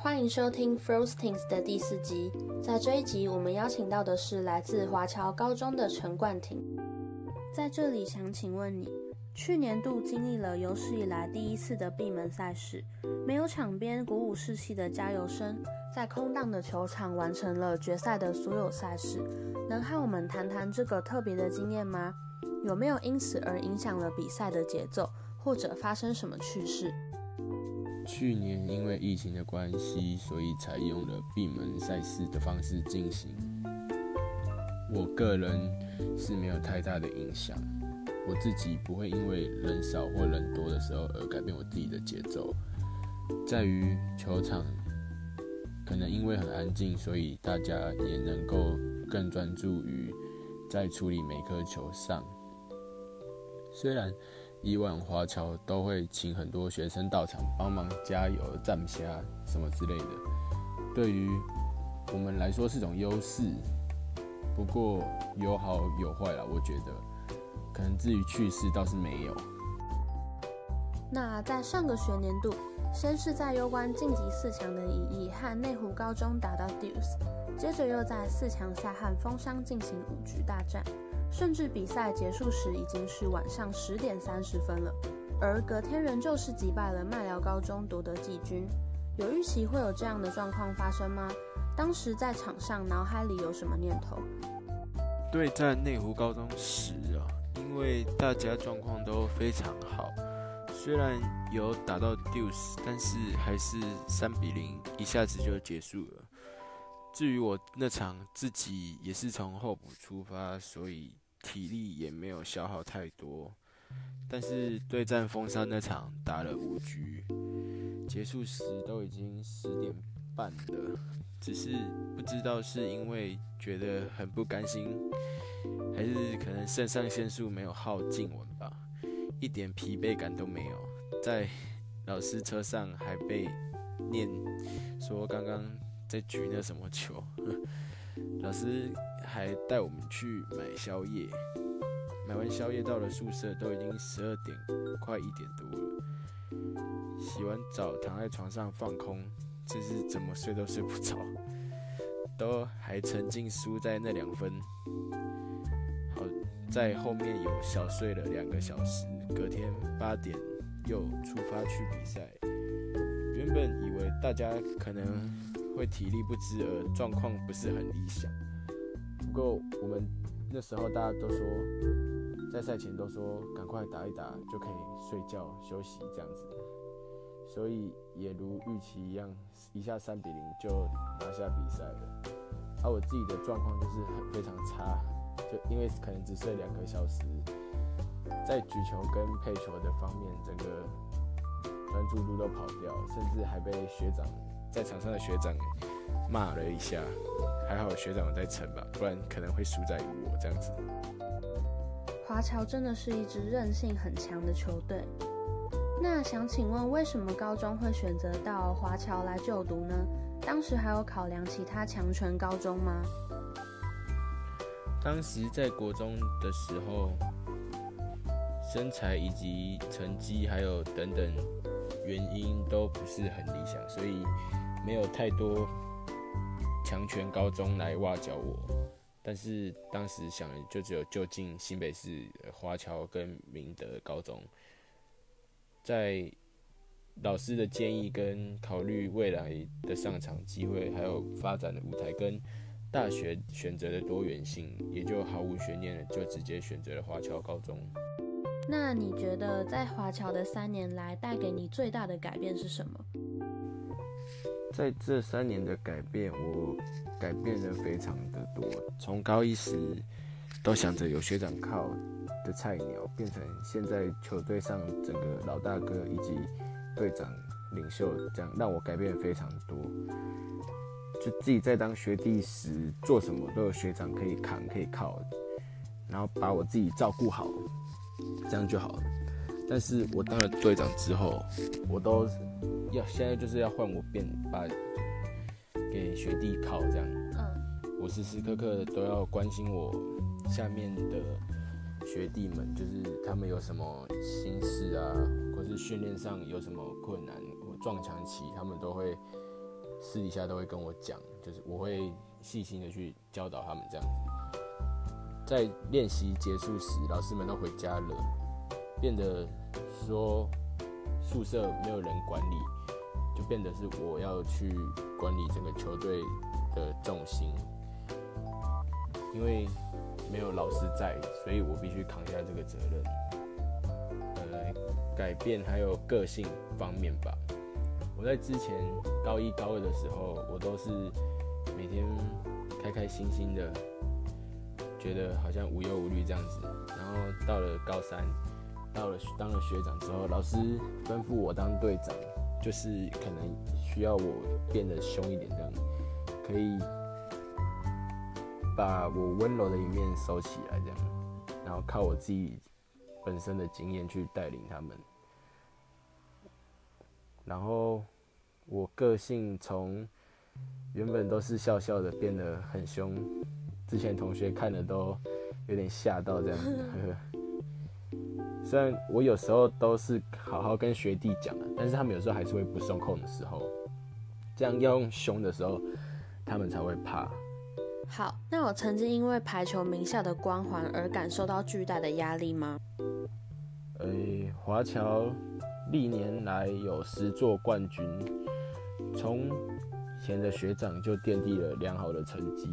欢迎收听 Frostings 的第四集。在这一集，我们邀请到的是来自华侨高中的陈冠廷。在这里，想请问你，去年度经历了有史以来第一次的闭门赛事，没有场边鼓舞士气的加油声，在空荡的球场完成了决赛的所有赛事，能和我们谈谈这个特别的经验吗？有没有因此而影响了比赛的节奏，或者发生什么趣事？去年因为疫情的关系，所以采用了闭门赛事的方式进行。我个人是没有太大的影响，我自己不会因为人少或人多的时候而改变我自己的节奏。在于球场，可能因为很安静，所以大家也能够更专注于在处理每颗球上。虽然。以往华侨都会请很多学生到场帮忙加油、站虾什么之类的，对于我们来说是种优势。不过有好有坏啦，我觉得，可能至于趣事倒是没有。那在上个学年度，先是在攸关晋级四强的乙乙和内湖高中打到 Deuce，接着又在四强赛和风商进行五局大战。甚至比赛结束时已经是晚上十点三十分了，而隔天仍旧是击败了麦寮高中夺得季军。有预期会有这样的状况发生吗？当时在场上脑海里有什么念头？对战内湖高中时啊，因为大家状况都非常好，虽然有打到 deuce，但是还是三比零，一下子就结束了。至于我那场自己也是从候补出发，所以体力也没有消耗太多。但是对战风山那场打了五局，结束时都已经十点半了，只是不知道是因为觉得很不甘心，还是可能肾上腺素没有耗尽完吧，一点疲惫感都没有。在老师车上还被念说刚刚。在举那什么球，老师还带我们去买宵夜。买完宵夜到了宿舍，都已经十二点快一点多了。洗完澡躺在床上放空，真是怎么睡都睡不着，都还沉浸输在那两分。好在后面有小睡了两个小时，隔天八点又出发去比赛。原本以为大家可能。会体力不支而状况不是很理想。不过我们那时候大家都说，在赛前都说赶快打一打就可以睡觉休息这样子，所以也如预期一样，一下三比零就拿下比赛了。而我自己的状况就是很非常差，就因为可能只睡两个小时，在举球跟配球的方面，整个专注度都跑掉，甚至还被学长。在场上的学长骂了一下，还好学长在撑吧，不然可能会输在于我这样子。华侨真的是一支韧性很强的球队。那想请问，为什么高中会选择到华侨来就读呢？当时还有考量其他强权高中吗？当时在国中的时候，身材以及成绩还有等等原因都不是很理想，所以。没有太多强权高中来挖角我，但是当时想就只有就近新北市华侨跟明德高中，在老师的建议跟考虑未来的上场机会，还有发展的舞台跟大学选择的多元性，也就毫无悬念的就直接选择了华侨高中。那你觉得在华侨的三年来带给你最大的改变是什么？在这三年的改变，我改变的非常的多。从高一时都想着有学长靠的菜鸟，变成现在球队上整个老大哥以及队长领袖，这样让我改变非常多。就自己在当学弟时，做什么都有学长可以扛可以靠，然后把我自己照顾好，这样就好了。但是我当了队长之后，我都。要现在就是要换我变把给学弟考这样，嗯，我时时刻刻都要关心我下面的学弟们，就是他们有什么心事啊，或是训练上有什么困难我撞墙期，他们都会私底下都会跟我讲，就是我会细心的去教导他们这样子。在练习结束时，老师们都回家了，变得说宿舍没有人管理，就变得是我要去管理整个球队的重心。因为没有老师在，所以我必须扛下这个责任。呃，改变还有个性方面吧。我在之前高一高二的时候，我都是每天开开心心的，觉得好像无忧无虑这样子。然后到了高三，到了当了学长之后，老师吩咐我当队长，就是可能需要我变得凶一点这样，可以。把我温柔的一面收起来，这样，然后靠我自己本身的经验去带领他们。然后我个性从原本都是笑笑的，变得很凶，之前同学看了都有点吓到这样子。虽然我有时候都是好好跟学弟讲了，但是他们有时候还是会不受控的时候，这样要用凶的时候，他们才会怕。好，那我曾经因为排球名校的光环而感受到巨大的压力吗？呃，华侨历年来有十座冠军，从前的学长就奠定了良好的成绩，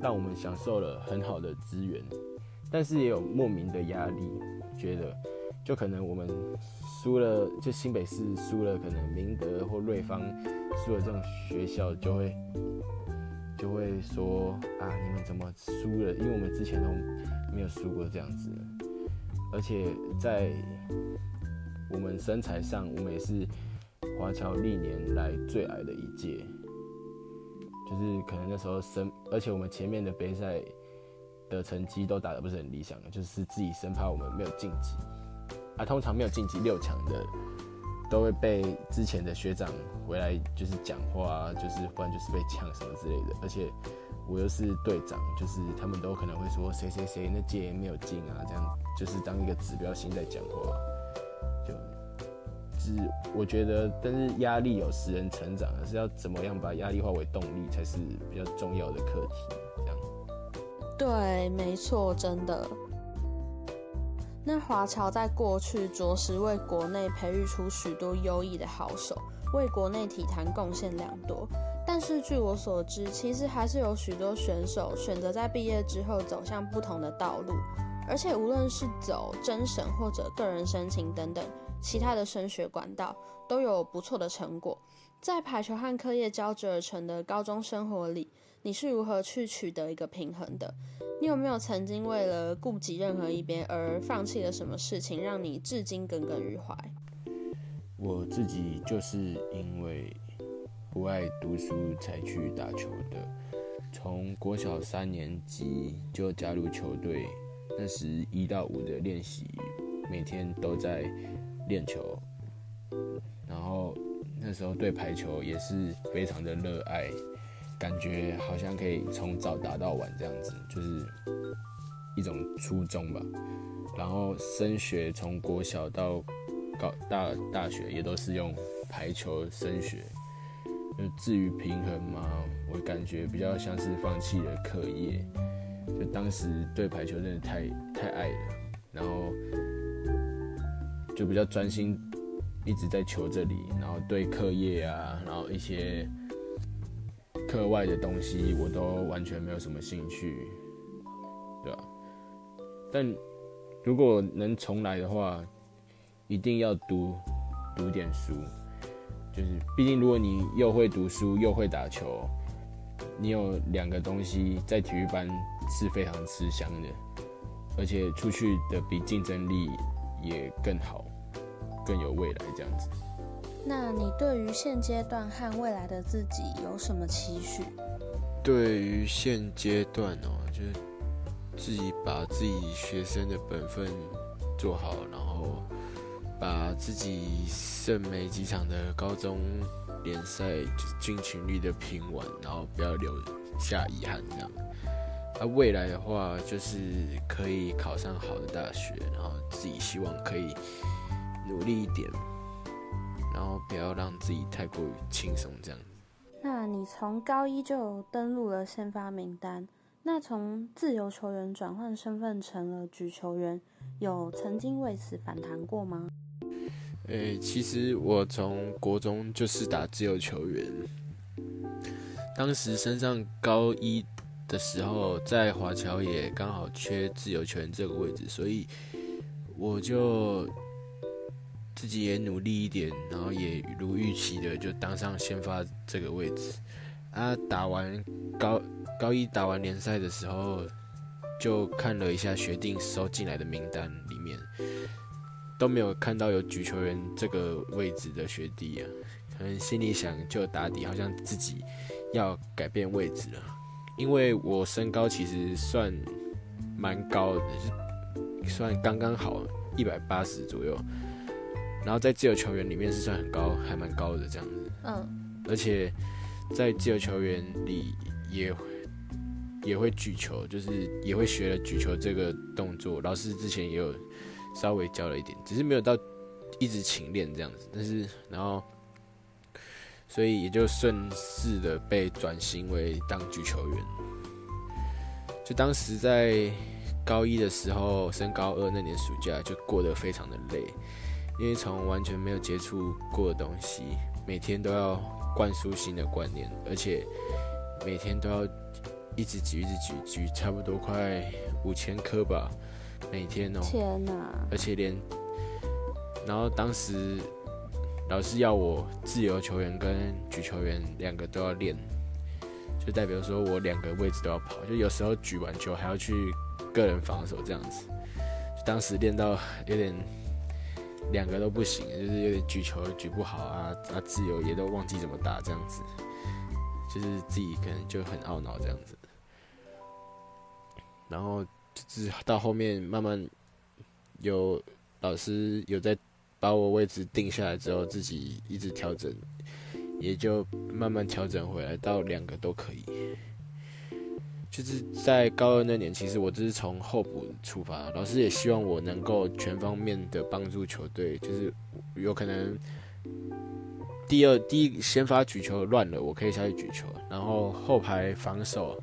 让我们享受了很好的资源，但是也有莫名的压力，觉得就可能我们输了，就新北市输了，可能明德或瑞芳输了这种学校就会。就会说啊，你们怎么输了？因为我们之前都没有输过这样子，而且在我们身材上，我们也是华侨历年来最矮的一届，就是可能那时候生，而且我们前面的杯赛的成绩都打得不是很理想，就是自己生怕我们没有晋级，啊，通常没有晋级六强的。都会被之前的学长回来就是讲话，就是不然就是被呛什么之类的。而且我又是队长，就是他们都可能会说谁谁谁那届没有进啊，这样就是当一个指标性在讲话。就，是我觉得，但是压力有使人成长，而是要怎么样把压力化为动力才是比较重要的课题。对，没错，真的。那华侨在过去着实为国内培育出许多优异的好手，为国内体坛贡献良多。但是据我所知，其实还是有许多选手选择在毕业之后走向不同的道路，而且无论是走真审或者个人申请等等其他的升学管道，都有不错的成果。在排球和课业交织而成的高中生活里，你是如何去取得一个平衡的？你有没有曾经为了顾及任何一边而放弃了什么事情，让你至今耿耿于怀？我自己就是因为不爱读书才去打球的。从国小三年级就加入球队，那时一到五的练习，每天都在练球。然后那时候对排球也是非常的热爱。感觉好像可以从早打到晚这样子，就是一种初衷吧。然后升学从国小到高大大学也都是用排球升学。就至于平衡嘛，我感觉比较像是放弃了课业。就当时对排球真的太太爱了，然后就比较专心一直在球这里，然后对课业啊，然后一些。课外的东西我都完全没有什么兴趣，对吧？但如果能重来的话，一定要读读点书。就是，毕竟如果你又会读书又会打球，你有两个东西在体育班是非常吃香的，而且出去的比竞争力也更好，更有未来这样子。那你对于现阶段和未来的自己有什么期许？对于现阶段哦，就是自己把自己学生的本分做好，然后把自己剩没几场的高中联赛就尽全力的拼完，然后不要留下遗憾这样。啊，未来的话就是可以考上好的大学，然后自己希望可以努力一点，然后不要让自己太过于轻松这样子。那你从高一就登录了先发名单，那从自由球员转换身份成了举球员，有曾经为此反弹过吗？诶，其实我从国中就是打自由球员，当时升上高一的时候，在华侨也刚好缺自由球员这个位置，所以我就自己也努力一点，然后也如预期的就当上先发这个位置。啊，打完高高一打完联赛的时候，就看了一下学弟收进来的名单里面。都没有看到有举球员这个位置的学弟啊，可能心里想就打底，好像自己要改变位置了。因为我身高其实算蛮高的，算刚刚好一百八十左右，然后在自由球员里面是算很高，还蛮高的这样子。嗯，而且在自由球员里也也会举球，就是也会学了举球这个动作。老师之前也有。稍微教了一点，只是没有到一直勤练这样子。但是，然后，所以也就顺势的被转型为当举球员。就当时在高一的时候，升高二那年暑假就过得非常的累，因为从完全没有接触过的东西，每天都要灌输新的观念，而且每天都要一直举，一直举，举差不多快五千颗吧。每天哦，天哪！而且连，然后当时老师要我自由球员跟举球员两个都要练，就代表说我两个位置都要跑，就有时候举完球还要去个人防守这样子。就当时练到有点两个都不行，就是有点举球举不好啊啊，自由也都忘记怎么打这样子，就是自己可能就很懊恼这样子，然后。就是到后面慢慢有老师有在把我位置定下来之后，自己一直调整，也就慢慢调整回来到两个都可以。就是在高二那年，其实我就是从候补出发，老师也希望我能够全方面的帮助球队，就是有可能第二第一先发举球乱了，我可以下去举球，然后后排防守。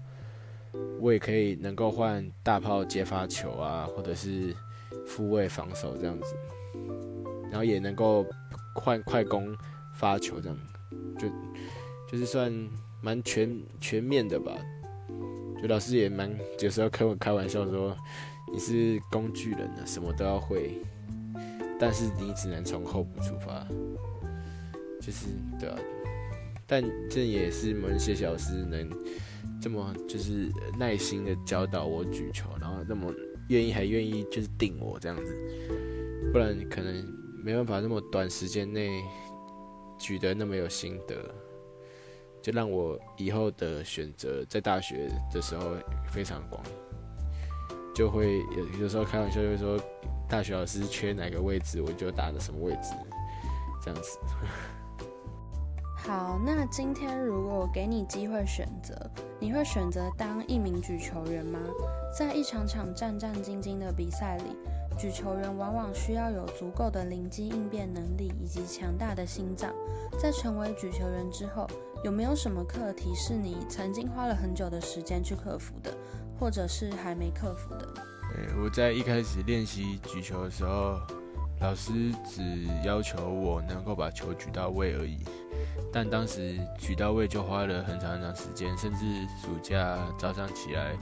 我也可以能够换大炮接发球啊，或者是复位防守这样子，然后也能够换快攻发球这样，就就是算蛮全全面的吧。就老师也蛮有时候开我开玩笑说，你是工具人啊，什么都要会，但是你只能从后补出发，就是对啊。但这也是某些小师能。这么就是耐心的教导我举球，然后那么愿意还愿意就是定我这样子，不然可能没办法那么短时间内举得那么有心得，就让我以后的选择在大学的时候非常广，就会有有时候开玩笑就会说大学老师缺哪个位置，我就打的什么位置，这样子。好，那今天如果我给你机会选择，你会选择当一名举球员吗？在一场场战战兢兢的比赛里，举球员往往需要有足够的灵机应变能力以及强大的心脏。在成为举球员之后，有没有什么课题是你曾经花了很久的时间去克服的，或者是还没克服的？对，我在一开始练习举球的时候，老师只要求我能够把球举到位而已。但当时举到位就花了很长很长时间，甚至暑假早上起来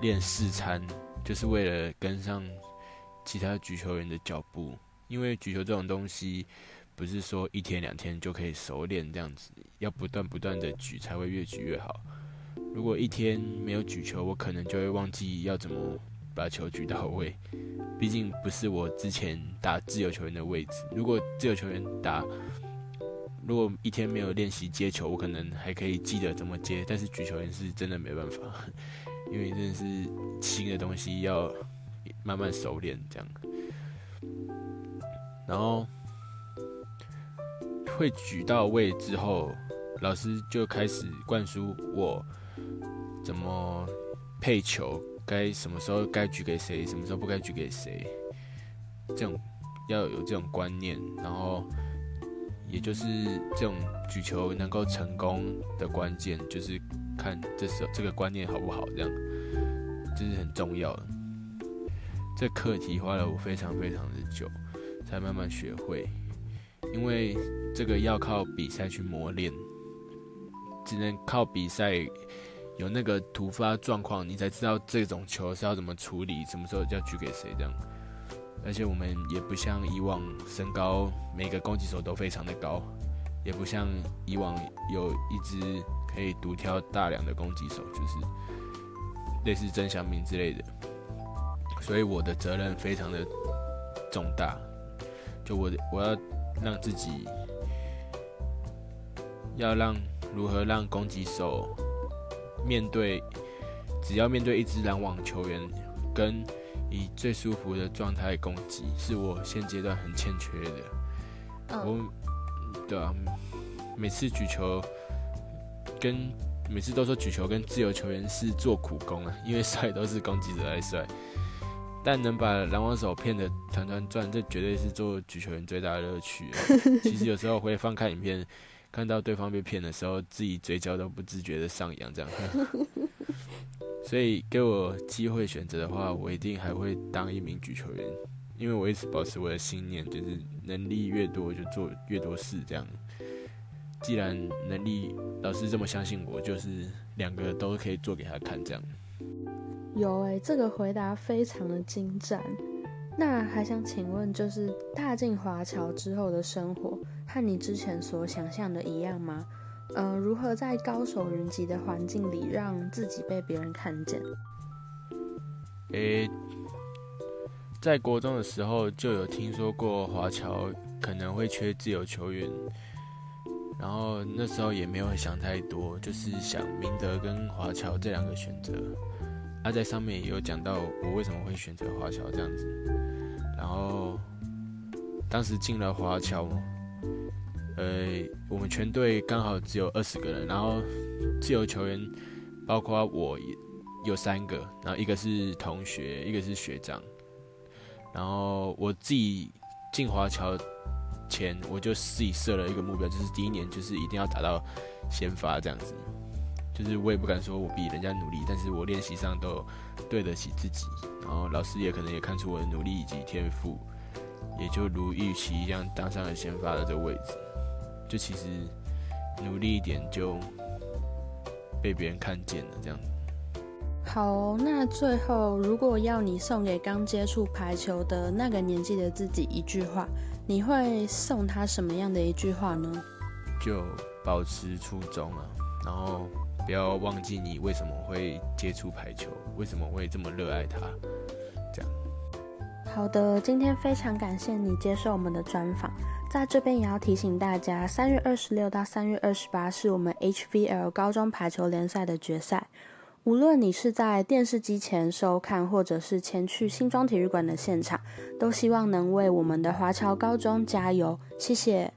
练四餐，就是为了跟上其他举球员的脚步。因为举球这种东西，不是说一天两天就可以熟练这样子，要不断不断的举才会越举越好。如果一天没有举球，我可能就会忘记要怎么把球举到位。毕竟不是我之前打自由球员的位置。如果自由球员打。如果一天没有练习接球，我可能还可以记得怎么接，但是举球员是真的没办法，因为真的是新的东西要慢慢熟练这样。然后会举到位之后，老师就开始灌输我怎么配球，该什么时候该举给谁，什么时候不该举给谁，这种要有这种观念，然后也就是这种举球能够成功的关键，就是看这时候这个观念好不好，这样这是很重要的。这课题花了我非常非常的久，才慢慢学会，因为这个要靠比赛去磨练，只能靠比赛有那个突发状况，你才知道这种球是要怎么处理，什么时候要举给谁这样。而且我们也不像以往身高每个攻击手都非常的高，也不像以往有一支可以独挑大梁的攻击手，就是类似曾祥明之类的。所以我的责任非常的重大，就我我要让自己要让如何让攻击手面对，只要面对一支篮网球员，跟以最舒服的状态攻击，是我现阶段很欠缺的。我，对啊，每次举球跟每次都说举球跟自由球员是做苦工啊，因为帅都是攻击者来帅。但能把篮网手骗得团团转，这绝对是做举球员最大的乐趣。其实有时候会翻看影片，看到对方被骗的时候，自己嘴角都不自觉的上扬，这样。所以给我机会选择的话，我一定还会当一名举球员，因为我一直保持我的信念，就是能力越多就做越多事。这样，既然能力老师这么相信我，就是两个都可以做给他看，这样。有诶，这个回答非常的精湛。那还想请问，就是踏进华侨之后的生活，和你之前所想象的一样吗？嗯，如何在高手云集的环境里，让自己被别人看见？诶，在国中的时候就有听说过华侨可能会缺自由球员，然后那时候也没有想太多，就是想明德跟华侨这两个选择。他在上面也有讲到我为什么会选择华侨这样子，然后当时进了华侨，呃，我们全队刚好只有二十个人，然后自由球员包括我有三个，然后一个是同学，一个是学长，然后我自己进华侨前，我就自己设了一个目标，就是第一年就是一定要达到先发这样子。就是我也不敢说我比人家努力，但是我练习上都对得起自己，然后老师也可能也看出我的努力以及天赋，也就如预期一样当上了先发的这个位置。就其实努力一点就被别人看见了，这样。好，那最后如果要你送给刚接触排球的那个年纪的自己一句话，你会送他什么样的一句话呢？就保持初衷啊，然后。不要忘记你为什么会接触排球，为什么会这么热爱它。这样。好的，今天非常感谢你接受我们的专访，在这边也要提醒大家，三月二十六到三月二十八是我们 HVL 高中排球联赛的决赛。无论你是在电视机前收看，或者是前去新庄体育馆的现场，都希望能为我们的华侨高中加油。谢谢。